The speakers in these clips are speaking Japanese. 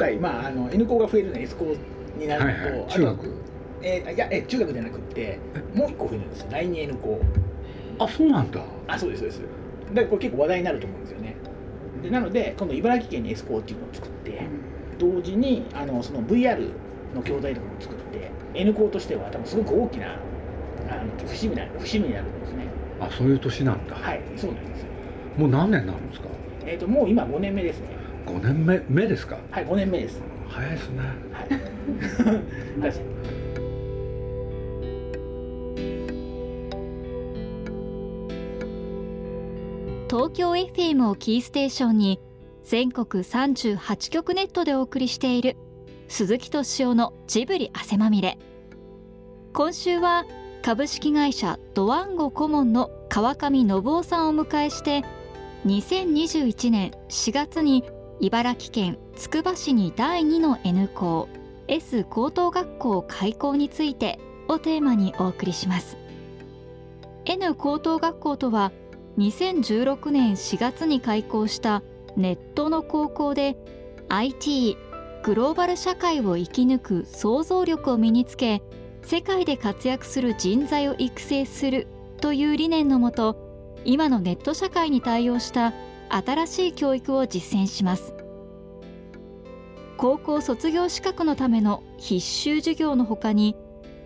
回、まあ、あの N 校が増えるのは S 校になると、はいはい中学？えーいやえ中学じゃなくってもう一個増えるんですよ。第2 N 校。あそうなんだ。あそうですそうです。だからこれ結構話題になると思うんですよね。でなので今度茨城県に S 校っていうのを作って同時にあのその VR の教材とかも作って N 校としては多分すごく大きなあの節目になる節目になるんですね。あそういう年なんだ、はいそうなんですよ。もう何年になるんですか？えっ、ともう今5年目ですね5年目目ですか？はい5年目です。早いですね。はい。は い東京 FM をキーステーションに全国38局ネットでお送りしている鈴木敏夫のジブリ汗まみれ。今週は株式会社ドワンゴ顧問の川上信夫さんをお迎えして2021年4月に茨城県つくば市に第2の N 校 S 高等学校開校についてをテーマにお送りします。N 高等学校とは2016年4月に開校したネットの高校で IT グローバル社会を生き抜く想像力を身につけ世界で活躍する人材を育成するという理念のもと今のネット社会に対応した新しい教育を実践します。高校卒業資格のための必修授業のほかに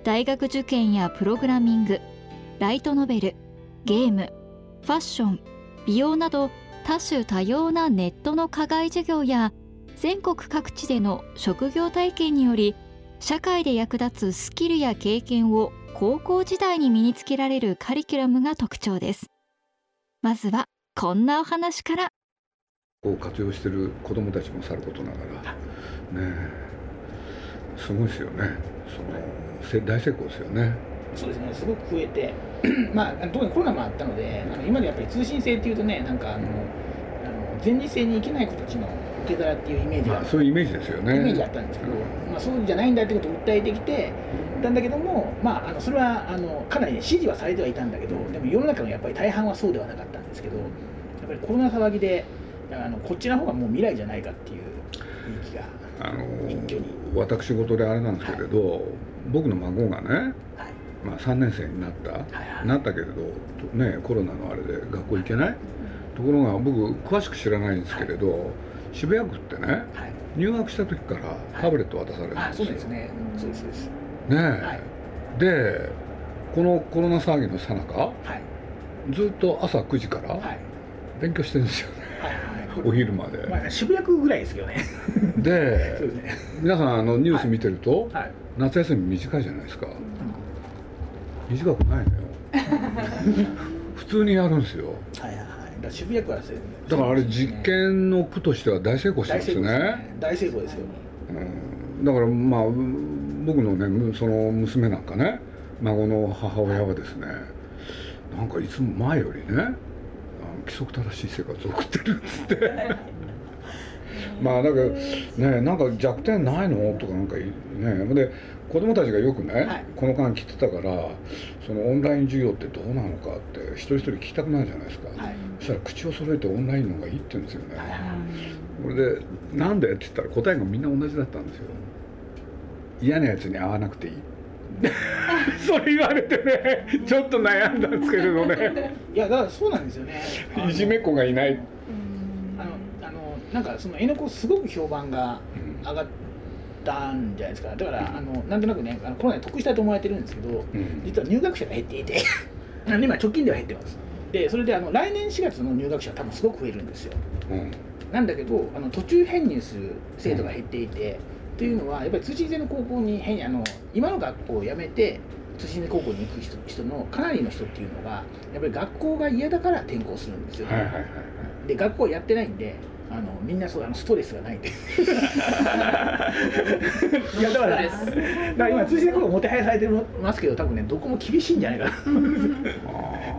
大学受験やプログラミングライトノベルゲームファッション美容など多種多様なネットの課外授業や全国各地での職業体験により社会で役立つスキルや経験を高校時代に身につけられるカリキュラムが特徴です。まずはこんなお話から。を活用してる子どもたちもさることながら。ねえ。すごいですよね。そのせ大成功ですよね。そうですね。すごく増えて。まあ特にコロナもあったのであの今までやっぱり通信制っていうとねなんかあのあの全日制に行けない子たちの受け皿っていうイメージが、まあそういうイメージですよね。イメージあったんですけど、まあ、そうじゃないんだってことを訴えてきてたん。だけども、まあ、あのそれはあのかなり、ね、支持はされてはいたんだけどでも世の中のやっぱり大半はそうではなかったんですけどやっぱりコロナ騒ぎであのこっちの方がもう未来じゃないかっていう雰囲気が、あの一挙に。私事であれなんですけれど、僕の孫がね、はい。まあ、3年生になった、はいはい。なったけれど、ね、コロナのあれで学校行けない？ところが僕詳しく知らないんですけれど、渋谷区ってねはい、入学した時からタブレット渡されるんあですよ、そうですね、そうですねでこのコロナ騒ぎの最中はい。ずっと朝9時からはい勉強してるんですよね、お昼まで、まあ、渋谷区ぐらいですけどね。で ね。皆さんあのニュース見てると、はい。夏休み短いじゃないですか。短くないのよ。普通にやるんですよ。はいはいはい。だから渋谷区はそうだからあれ実験の区としては大成功して大成功ですね。ね大成功ですよ。うん。だからまあ僕のねむその娘なんかね孫の母親はですねなんかいつも前よりね規則正しい生活を送ってるっつって。まあだけどねなんか弱点ないの？とかなんかいね。で子供たちがよくね、はい。この間来てたからそのオンライン授業ってどうなのかって一人一人聞きたくなるじゃないですか、はい。そしたら口を揃えてオンラインの方がいいって言うんですよね、はい。はいこれで「なんで?」って言ったら答えがみんな同じだったんですよ。嫌なやつに会わなくていいそれ言われてねちょっと悩んだんですけれどね。いやだからそうなんですよね。いじめっ子がいない、あのあのなんかその辺野古すごく評判が上がったんじゃないですか。だからあのなんとなくねあのコロナで得したと思われてるんですけどうん。実は入学者が減っていて。今直近では減ってます。でそれであの来年4月の入学者は多分すごく増えるんですよ。うん。なんだけどあの途中編入する生徒が減っていて、というのはやっぱり通信制の高校に変あの今の学校を辞めて通信制高校に行く人人のかなりの人っていうのがやっぱり学校が嫌だから転校するんですよ、はいはいはいはい。で学校やってないんであのみんなそうあのストレスがないんで いやだからだから今通信制高校もてはやされてますけど多分ねどこも厳しいんじゃないかな。あ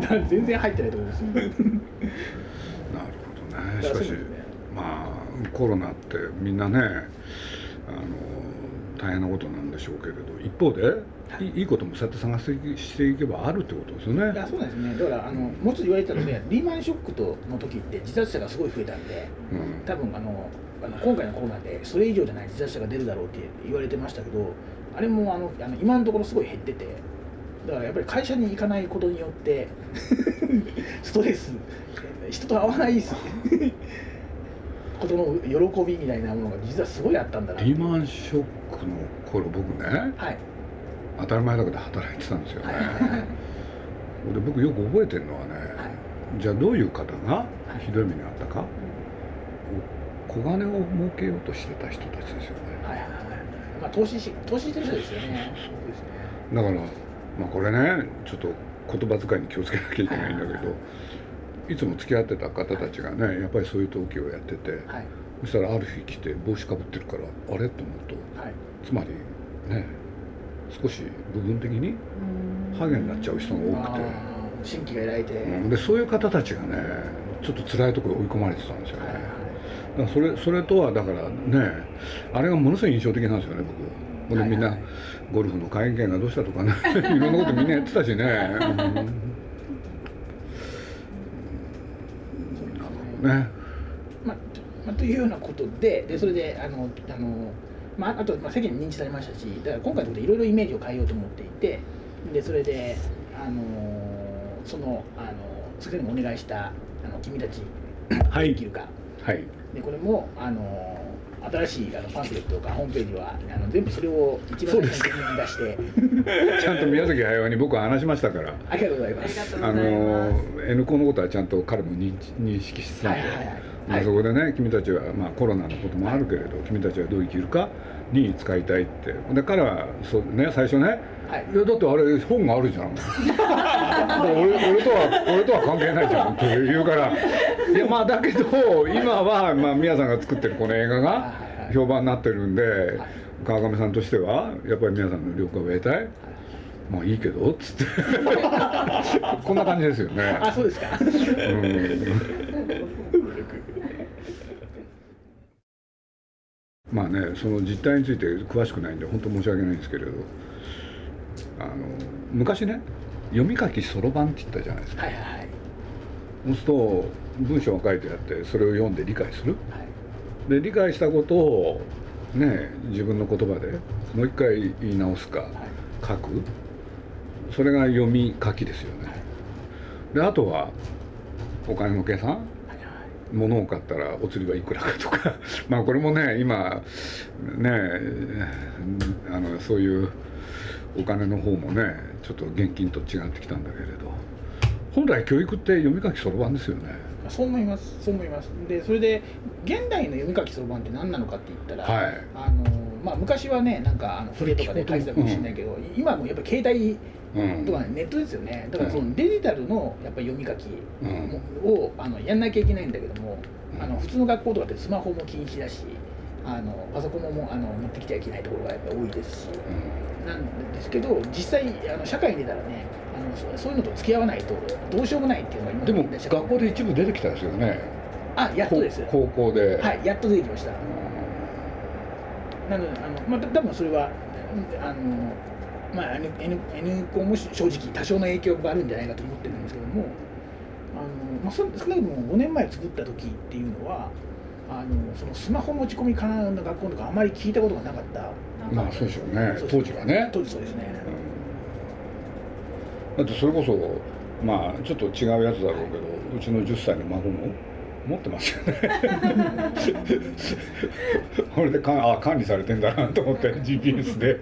だから全然入ってないと思うんです。よー。なるほどね。しかしまあコロナってみんなねあの大変なことなんでしょうけれど一方でい。いいこともそうやって探してしていけばあるってことですよね。いやそうなんですね。だからあのもうちょっと言われたらねリーマンショックとの時って自殺者がすごい増えたんでうん。多分あのあの今回のコロナでそれ以上じゃない自殺者が出るだろうって言われてましたけどあれもあのあの今のところすごい減っててだからやっぱり会社に行かないことによって ストレス人と会わないことの喜びみたいなものが実はすごいあったんだなリーマンショックの頃僕ねはい。当たり前だけど働いてたんですよね、はいはいはいで僕よく覚えてるのはね、はい。じゃあどういう方がい。ひどい目に遭ったか、小金を儲けようとしてた人たちですよね。はいはいはい。まあ投資し投資してる人ですよね。そうですね。だから、まあ、これねちょっと言葉遣いに気をつけなきゃいけないんだけど、いつも付き合ってた方たちがねやっぱりそういう登記をやってて、はい。そしたらある日来て帽子かぶってるからあれ？と思うとはい。つまりね少し部分的にハゲになっちゃう人が多くて。新規が得られて、うん。でそういう方たちがねちょっと辛いところに追い込まれてたんですよね、だからそれそれとはだからねあれがものすごい印象的なんですよね僕。ほんでみんな、ゴルフの会員権がどうしたとかね いろんなことみんなやってたしね、うんなるほどね。まあとまあ、というようなことででそれであのあの、まあ、あと、まあ、世間に認知されましたしだから今回のことでいろいろイメージを変えようと思っていてでそれであのそのあの先生にもお願いしたあの君たちはい。できるか。はい。でこれもあの新しいあのパンフレットとかホームページはあの全部それを一番最初に出して ちゃんと宮崎駿に僕は話しましたからありがとうございます。あの N コのことはちゃんと彼も認知認識してたんで、はいはいはい。まあ、はいそこでね君たちは、まあ、コロナのこともあるけれど君たちはどう生きるかに使いたいって。で彼はそう、ね、最初ねはい。だってあれ本があるじゃん。俺俺とは俺とは関係ないじゃん。って言うから。いやまあだけど今は、まあ、宮さんが作ってるこの映画が評判になってるんで川上さんとしてはやっぱり宮さんの了解を得たい。まあいいけどっつって。こんな感じですよね。あ、そうですか。うん。まあねその実態について詳しくないんで本当申し訳ないんですけれどあの昔ね読み書きそろばんって言ったじゃないですか。はいはいはい。そうすると文章が書いてあってそれを読んで理解する。はい。で理解したことをね自分の言葉でもう一回言い直すかはい。書く。それが読み書きですよね。であとはお金の計算？はいはい。物を買ったらお釣りはいくらかとか。まあこれもね今ねあのそういうお金の方もねちょっと現金と違ってきたんだけれど。本来教育って読み書きそろばんですよね。そう思います。そう思います。で、それで現代の読み書きそろばんって何なのかって言ったら、はい。あのまあ昔はね、なんかあの筆とかで書いてたかもしれないけど、今はもうやっぱ携帯うん。とかねネットですよね。だからそのデジタルのやっぱ読み書きうん。をあのやんなきゃいけないんだけども、うん。あの普通の学校とかってスマホも禁止だし、あのパソコンももうあの持ってきちゃいけないところがやっぱ多いですし。なんですけど実際あの社会に出たらねあのそそういうのと付き合わないとどうしようもないっていうのが今でも学校で一部出てきたですよね。あやっとです。高校で、はいやっと出てきました。なのであの、まあ、た多分それはうんあのまあ N, N, N 校も正直多少の影響があるんじゃないかと思ってるんですけどもあの、まあ、そ少なくとも5年前作った時っていうのはあのそのスマホ持ち込み可能な学校とかあまり聞いたことがなかったまあそうでしょうね。当時はね。当時そうですね、だってそれこそまあちょっと違うやつだろうけどうちの10歳の孫も持ってますよね。これでかんあ管理されてんだなと思って GPS で。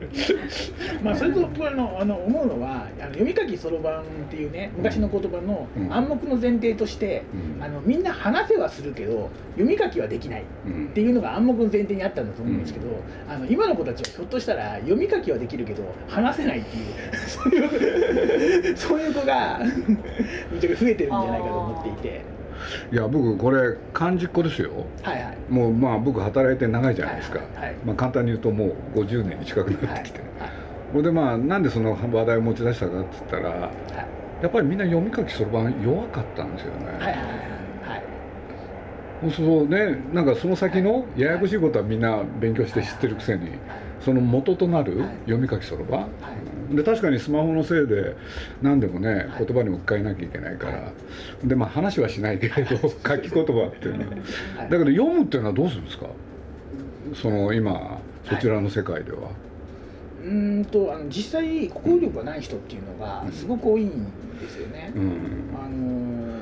まあそれと僕あのあの思うのはあの読み書きそろばんっていうね昔の言葉のうん。暗黙の前提として、うん。あのみんな話せはするけど読み書きはできないうん。っていうのが暗黙の前提にあったんだと思うんですけど、あの今の子たちはひょっとしたら読み書きはできるけど話せないっていう そういうそういう子が めちゃくちゃ増えてるんじゃないかと思っていていや僕これ漢字っ子ですよ。はいはい。もうまあ僕働いて長いじゃないですか、はいはいはい。まあ、簡単に言うともう50年に近くなはいってきて、はいこれでまあなんでその話題を持ち出したかって言ったらはい。やっぱりみんな読み書きそろばん弱かったんですよね、はいはいはいはいそうねなんかその先のややこしいことはみんな勉強して知ってるくせにその元となる読み書きそろばで確かにスマホのせいで何でもね言葉に置き換えなきゃいけないからでまあ話はしないけれど書き言葉っていうのは。だけど読むっていうのはどうするんですか？その今そちらの世界では。うんとあの実際国語力がない人っていうのがすごく多いんですよね。うん、あの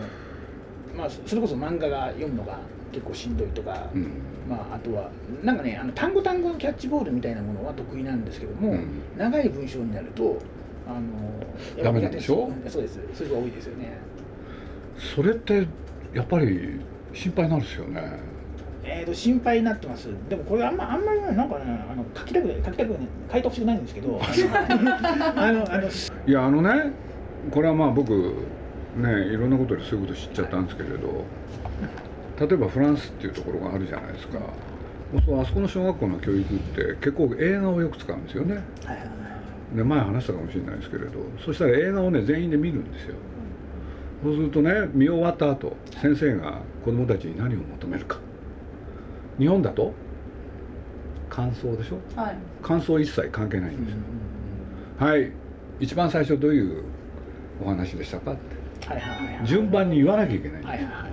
まあ、それこそ漫画が読むのが結構しんどいとか、うん、まあ、あとはなんかねあの単語単語のキャッチボールみたいなものは得意なんですけども、うん、長い文章になるとあのダメなんでしょ？そうです。そういうのが多いですよね。それってやっぱり心配なんですよね。えー、と心配になってます。でもこれあんまあんまりなんかねあの書きたく書きたく書いてほしくないんですけどあのあのいやあのねこれはまあ僕ねいろんなことでそういうこと知っちゃったんですけれど例えばフランスっていうところがあるじゃないですか。そうあそこの小学校の教育って結構映画をよく使うんですよね、で前話したかもしれないですけれどそしたら映画をね全員で見るんですよ。そうするとね見終わった後先生が子供たちに何を求めるか。日本だと感想でしょ、はい、感想一切関係ないんですよ、うん、はい。一番最初どういうお話でしたかって、順番に言わなきゃいけない。んです、はいはいはい、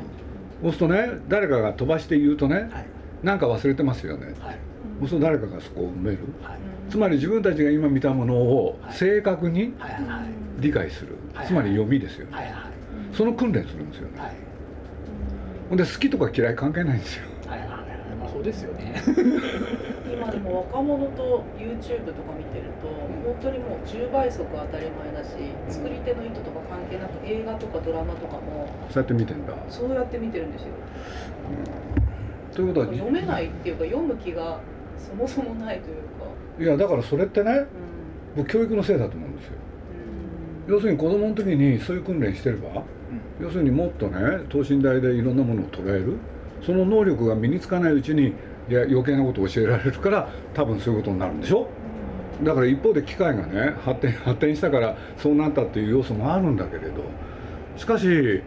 そうするとね誰かが飛ばして言うとね、はい、なんか忘れてますよね、はい、そうすると誰かがそこを埋める、はい、つまり自分たちが今見たものを正確に理解する、つまり読みですよね、はいはい、その訓練するんですよね、ほんで好きとか嫌い関係ないんですよ。そうですよね 今でも若者と YouTube とか見てると本当にもう10倍速当たり前だし作り手の意図とか関係なく映画とかドラマとかもそうやって見てんだ。そうやって見てるんですよ、うん、ということは読めないっていうか読む気がそもそもないというか。いやだからそれってね、うん、教育のせいだと思うんですよ、うん、要するに子供の時にそういう訓練してれば、要するにもっとね等身大でいろんなものを捉える。その能力が身につかないうちにいや余計なことを教えられるから多分そういうことになるんでしょ？だから一方で機械がね発展発展したからそうなったっていう要素もあるんだけれど。しかしね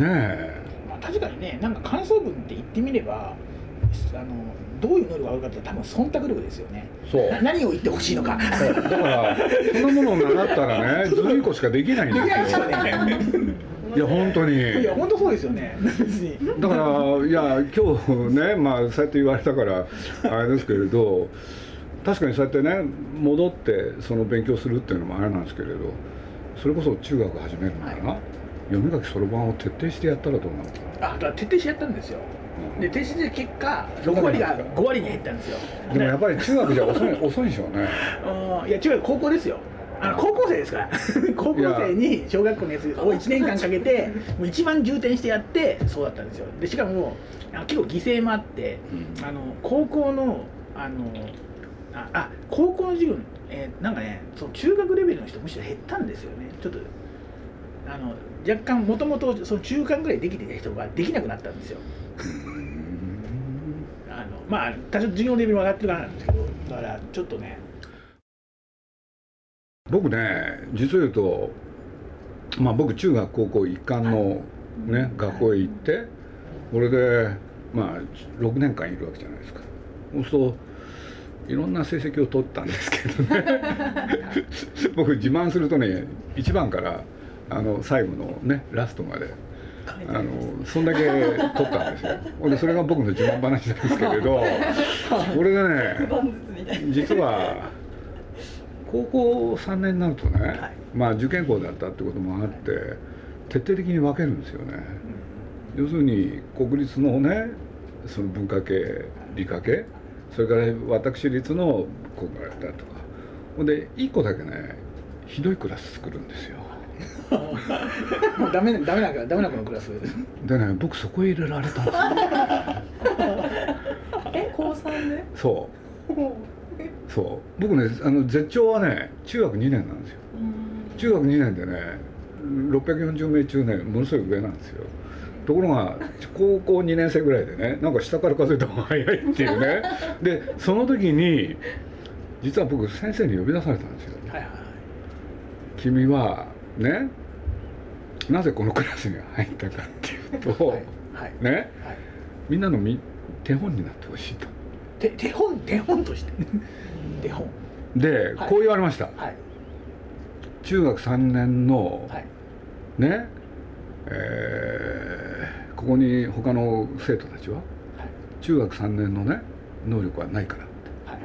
え、まあ、確かにねなんか感想文って言ってみればあのどういう能力があるかって多分忖度力ですよね。そう。何を言ってほしいのか。だからそんなものを習ったらねずるい子しかできないんですよいや本当に。いや本当そうですよね。だからいや今日ねまあそうやって言われたからあれですけれど確かにそうやってね戻ってその勉強するっていうのもあれなんですけれどそれこそ中学始めるのかな、はい、読み書きそろばんを徹底してやったらどうなるかあだから徹底してやったんですよ。で徹底して結果6割が5割に減ったんですよ。でもやっぱり中学じゃ遅い遅いでしょうね。いや中学高校ですよあの高校生ですから。高校生に小学校のやつを1年間かけてもう一番重点してやってそうだったんですよ。でしかも結構犠牲もあって、うん、あの高校のあのああ高校の授業、えー、なんかねその中学レベルの人むしろ減ったんですよね。ちょっとあの若干もともとその中間ぐらいできてた人ができなくなったんですよ。あのまあ多少授業レベル上がってるからなんですけどだからちょっとね僕ね実を言うとまあ僕中学高校一貫のね学校へ行ってこれでまあ6年間いるわけじゃないですか。そうするといろんな成績を取ったんですけどね。僕自慢するとね1番からあの最後のねラストまであのそんだけ取ったんですよ。でそれが僕の自慢話なんですけれど これでね実は高校3年になるとね、はい、まあ受験校だったってこともあって徹底的に分けるんですよね、うん、要するに国立のねその文化系理科系それから私立の国学だとか。ほんで1個だけねひどいクラス作るんですよ。もうダメダメなダメな子のクラス。でね僕そこへ入れられたんですよ。え高3で？そう そう。僕ねあの絶頂はね中学2年なんですよ。中学2年でね640名中ねものすごい上なんですよ。ところが高校2年生ぐらいでねなんか下から数えた方が早いっていうね。でその時に実は僕先生に呼び出されたんですよ、はいはい、君はねなぜこのクラスに入ったかっていうと、はいはい、ね、はい、みんなのみ手本になってほしいと手手本手本として。手本。で、はい。こう言われました。はい。中学3年のはい。ねえーここに他の生徒たちははい。中学3年のね能力はないから。はい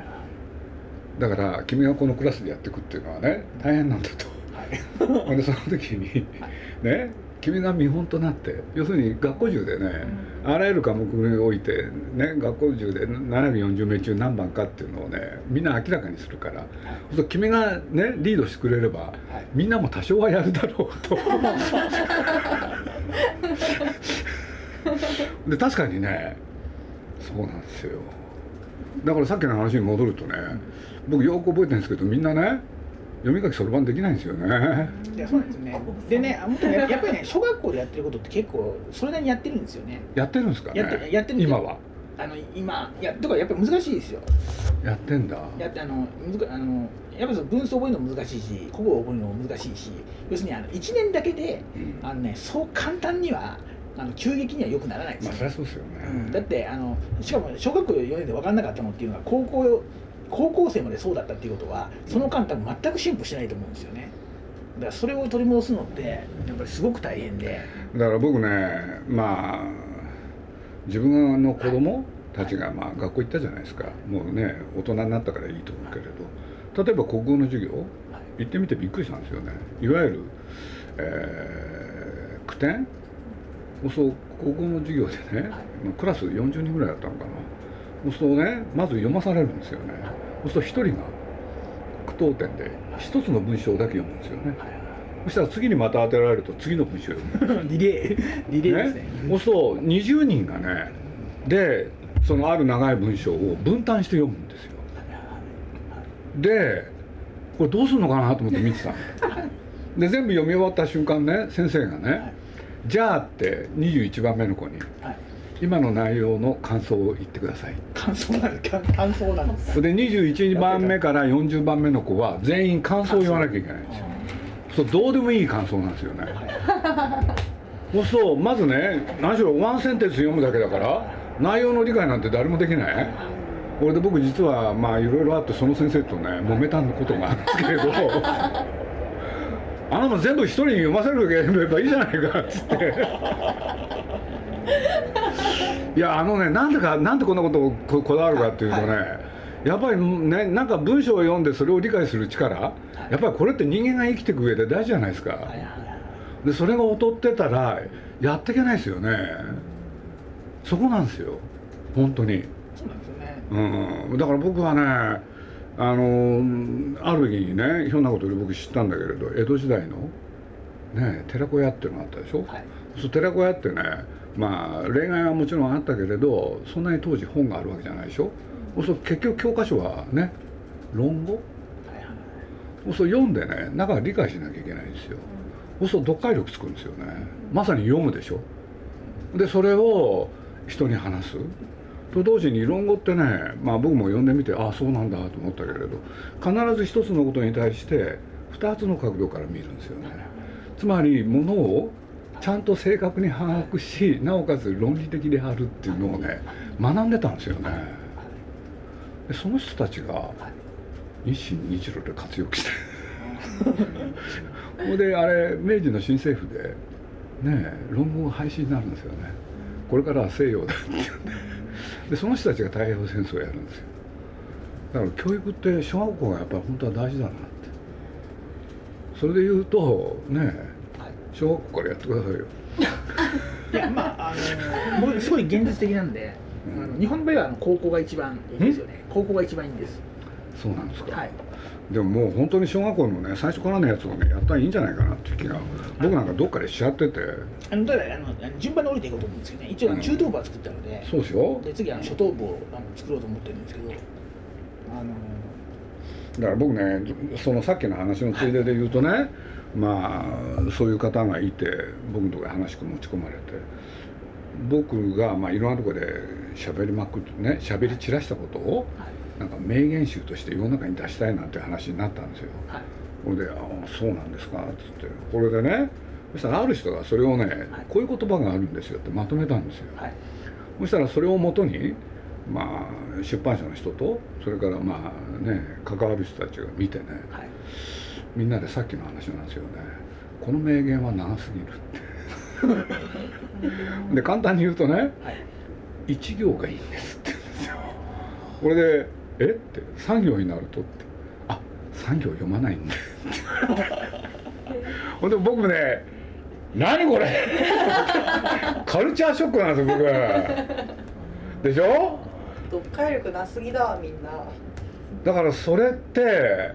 だから君がこのクラスでやっていくっていうのはね大変なんだと。はい。ほんでその時にね君が見本となって要するに学校中でねあらゆる科目においてね学校中で740名中何番かっていうのをねみんな明らかにするからそうすると君がねリードしてくれればはい。みんなも多少はやるだろうと。で確かにねそうなんですよ。だからさっきの話に戻るとね僕よく覚えてるんですけどみんなね読み書きそろばんできないんですよね。いやそうなんですね。でねあもっとねやっぱりね小学校でやってることって結構それなりにやってるんですよね。やってるんですかね？やってやってるんですよ今は？あの今いやとかやっぱり難しいですよ。やってんだ。やってあのむずかあのやっぱりその文章覚えるのも難しいし古語を覚えるのも難しいし要するにあの1年だけでうん。あのねそう簡単にはあの急激には良くならないですよ、まあそりゃそうですようん、ねだってあのしかも小学校4年で分かんなかったのっていうのは高校高校生までそうだったっていうことはその間多分全く進歩してないと思うんですよね。だからそれを取り戻すのってやっぱりすごく大変で。だから僕ねまあ自分の子供たちがまあ学校行ったじゃないですか。もうね大人になったからいいと思うけれど。例えば国語の授業行ってみてびっくりしたんですよね。いわゆる、えー、句点？そう国語の授業でね、クラス40人ぐらいだったのかなそうするとね。まず読まされるんですよね。そうすると1人が句読点で1つの文章だけ読むんですよね。そしたら次にまた当てられると次の文章を読むリレーリレーです ね。そうすると20人がねでそのある長い文章を分担して読むんですよ。でこれどうするのかなと思って見てたの。で全部読み終わった瞬間ね先生がね「じゃあ」って21番目の子にはい「今の内容の感想を言ってください」感想なんです感想なんですで21番目から40番目の子は全員感想を言わなきゃいけないんですよ。そうどうでもいい感想なんですよね。そうするとまずね何しろワンセンテンス読むだけだから内容の理解なんて誰もできない。これで僕実はまあいろいろあってその先生とね揉めたことがあるんですけれど。あなた全部一人に読ませるだけ読めばいいじゃないかっつっていやあのねなんでかなんでこんなことをここだわるかっていうとね、やっぱりねなんか文章を読んでそれを理解する力やっぱりこれって人間が生きていく上で大事じゃないですか、はいはいはい。でそれが劣ってたらやっていけないですよね。そこなんですよ。本当に、そうなんですよね。うん、だから僕はねあのある日にねひょんなことで僕知ったんだけれど江戸時代のね寺子屋っていうのがあったでしょ、はい。そう寺子屋ってねまあ例外はもちろんあったけれどそんなに当時本があるわけじゃないでしょ？そ結局教科書はね論語？そ読んでね中は理解しなきゃいけないんですよ。そう読解力つくんですよね。まさに読むでしょ？でそれを人に話す。と同時に論語ってねまあ僕も読んでみてああそうなんだと思ったけれど必ず一つのことに対して二つの角度から見るんですよね。つまりものをちゃんと正確に把握しなおかつ論理的であるっていうのをね学んでたんですよね。でその人たちが日清日露で活躍して。ほんであれ明治の新政府でね論文廃止になるんですよね。これからは西洋だっていうんででその人たちが太平洋戦争をやるんですよ。だから教育って小学校がやっぱり本当は大事だなって。それで言うとねはい小学校からやってくださいよ。いやまああの僕すごい現実的なんで、うん。あの日本の場合はあの高校が一番いいですよね。高校が一番いいんです。そうなんですか、はい。でももう本当に小学校のね最初からのやつをねやったらいいんじゃないかなっていう気が僕なんかどっかでしちゃってて。あのただあの順番に降りていこうと思うんですけどね。一応中等部は作ったので、そうでしょで次あの初等部をあの作ろうと思ってるんですけど。あのだから僕ねそのさっきの話のついでで言うとね、まあそういう方がいて僕のところに話持ち込まれて僕がまあいろんなところで喋りまくってね喋り散らしたことをはい。なんか名言集として世の中に出したいなんて話になったんですよ。はい。ほれで「ああそうなんですか」っつって。これでねそしたらある人がそれをね、こういう言葉があるんですよってまとめたんですよ。はい。そしたらそれをもとにまあ出版社の人とそれからまあね関わる人たちが見てねはい。みんなでさっきの話なんですよね。この名言は長すぎるって。で簡単に言うとねはい。一行がいいんですって言うんですよ。これで「え？っ?」て「三行になると」って「あ三行読まないんだ」ほんで僕ね「何これ! 」カルチャーショックなんですよ僕。でしょ？読解力なすぎだわみんな。だからそれって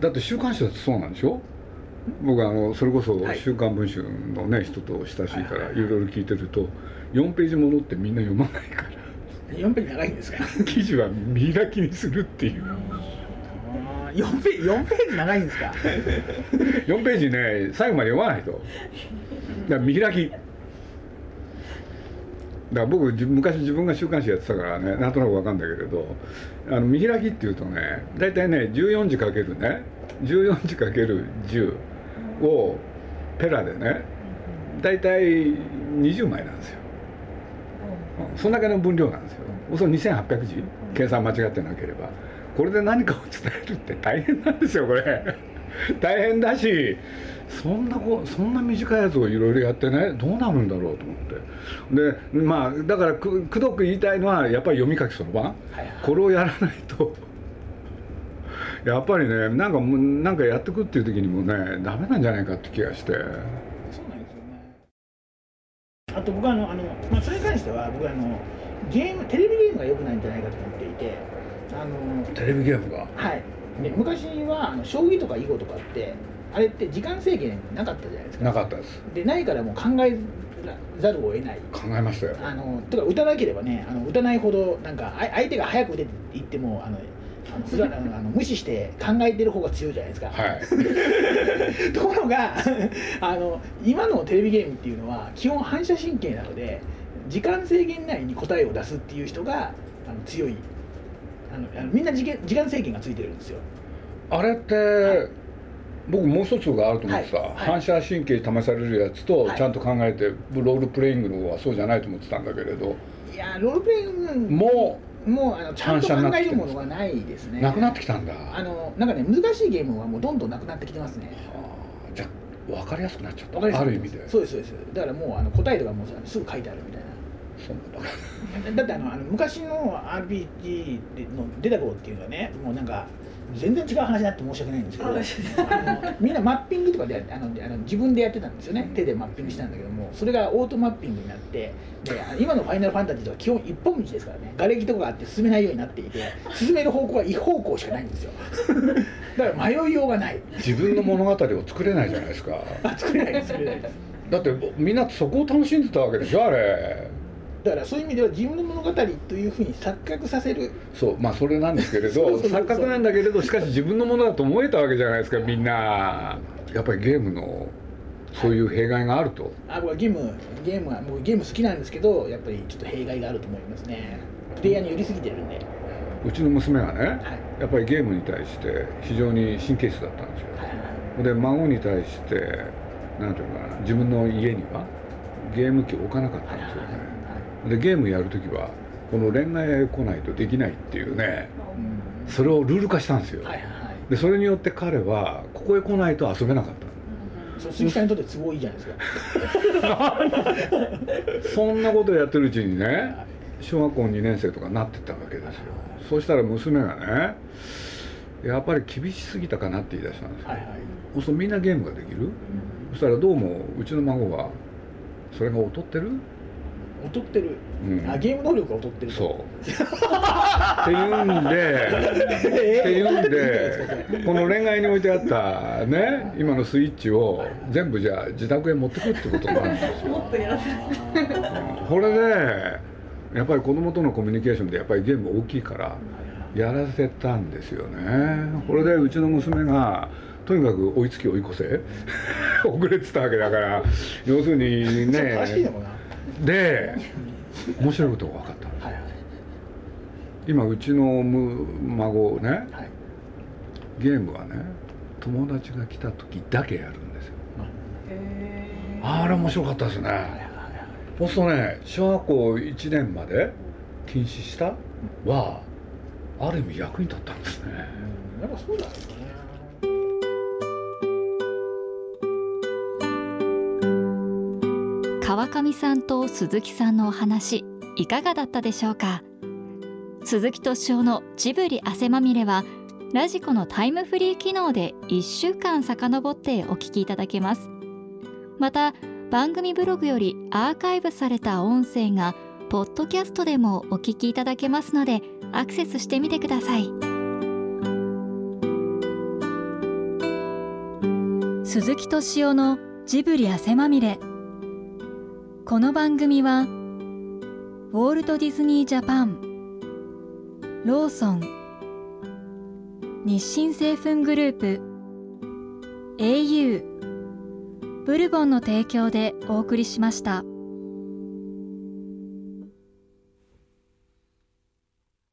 だって週刊誌だってそうなんでしょ？僕あのそれこそはい「週刊文春」のね人と親しいからはいいろいろ聞いてると4ページ戻ってみんな読まないから。4ページ長いんですか？記事は見開きにするっていう。あー4ページ4ページ長いんですか？4ページね最後まで読まないと。だ見開きだから僕じ昔自分が週刊誌やってたからねなんとなくわかんないけれどあの見開きっていうとね大体ね14字かけるね14字かける10をペラでね大体20枚なんですよ。うん。そんだけの分量なんですよ。その2800字？計算間違ってなければ。これで何かを伝えるって大変なんですよこれ 大変だしそんなこそんな短いやつをいろいろやってねどうなるんだろうと思って。でまあだからくくどく言いたいのはやっぱり読み書きそろばん。はいはい。これをやらないと。やっぱりねなんかなんかやってくっていう時にもねダメなんじゃないかって気がして。そうなんですよね。あと僕はあのあの、まあ、それに関しては僕はあのゲームテレビゲームが良くないんじゃないかと思っていてあのテレビゲームが？はいで昔はあの将棋とか囲碁とかってあれって時間制限なかったじゃないですか。なかったです。でないからもう考えざるを得ない。考えましたよ。あのとか打たなければねあの打たないほどなんかあ相手が早く打てって言ってもあのあのあの無視して考えてる方が強いじゃないですか、はい。ところが あの今のテレビゲームっていうのは基本反射神経なので時間制限内に答えを出すっていう人があの強いあのみんな時間時間制限がついてるんですよ。あれって、僕もう一つがあると思ってた、はい。はい。反射神経試されるやつとはい。ちゃんと考えて、ロールプレイングの方はそうじゃないと思ってたんだけれど。いやロールプレイングももうあのちゃんと考反射になってえるものがないですね。うなくなってきたんだ。あのなんかね難しいゲームはもうどんどんなくなってきてますね。あーじゃあ分かりやすくなっちゃった。ある意味で。そうですそうです。だからもうあの答えとかもうすぐ書いてあるみたいなそうなんだ。だってあのあの昔の RPG の出た頃っていうのはねもうなんか全然違う話になって申し訳ないんですけどみんなマッピングとかであのあの自分でやってたんですよね。手でマッピングしたんだけどもそれがオートマッピングになってで今の「ファイナルファンタジー」とか基本一本道ですからね。瓦礫とかがあって進めないようになっていて進める方向は一方向しかないんですよ。だから迷いようがない。自分の物語を作れないじゃないですか。あ作れないです作れないです。だってみんなそこを楽しんでたわけでしょあれだからそういう意味では自分の物語というふうに錯覚させる。そうまあそれなんですけれど 錯覚なんだけれどしかし自分のものだと思えたわけじゃないですかみんな。やっぱりゲームのそういう弊害があると。あ僕はゲームゲームは僕ゲーム好きなんですけどやっぱりちょっと弊害があると思いますね。プレイヤーに寄りすぎてるんで。はうちの娘がねい。やっぱりゲームに対して非常に神経質だったんですよ。はい。で孫に対してなんていうのかな自分の家にはゲーム機を置かなかったはいはいんですよね。はでゲームやるときはこの恋愛へ来ないとできないっていうねいうん。それをルール化したんですよ。はいはいはい。でそれによって彼はここへ来ないと遊べなかったそう鈴木さんにとって都合いいじゃないですか。そんなことやってるうちにね小学校2年生とかなってったわけですよ。そうしたら娘がねやっぱり厳しすぎたかなって言い出したんですよ、はいはい。そうするとみんなゲームができる。そしたらどうもうちの孫はそれが劣ってる、劣ってる、うん。あゲーム能力が劣ってるそう。っていうんでえ？っていうんで この恋愛に置いてあったね今のスイッチを全部じゃあ自宅へ持ってくってことになるんですよ。もっとやらせてこれでやっぱり子供とのコミュニケーションでやっぱりゲーム大きいからやらせたんですよね。これでうちの娘がとにかく追いつき追い越せ。遅れてたわけだから。要するにねで面白いことが分かったの。はいはい。今うちのむ孫ねはい。ゲームはね友達が来た時だけやるんですよ。へあれ面白かったですね。はいはいはい。そうするとね小学校1年まで禁止したはある意味役に立ったんですね。うんやっぱそうだよね川上さんと鈴木さんのお話いかがだったでしょうか？鈴木敏夫のジブリ汗まみれはラジコのタイムフリー機能で1週間遡ってお聞きいただけます。また番組ブログよりアーカイブされた音声がポッドキャストでもお聞きいただけますのでアクセスしてみてください。鈴木敏夫のジブリ汗まみれ。この番組はウォールト・ディズニー・ジャパンローソン日清製粉グループ au ブルボンの提供でお送りしました。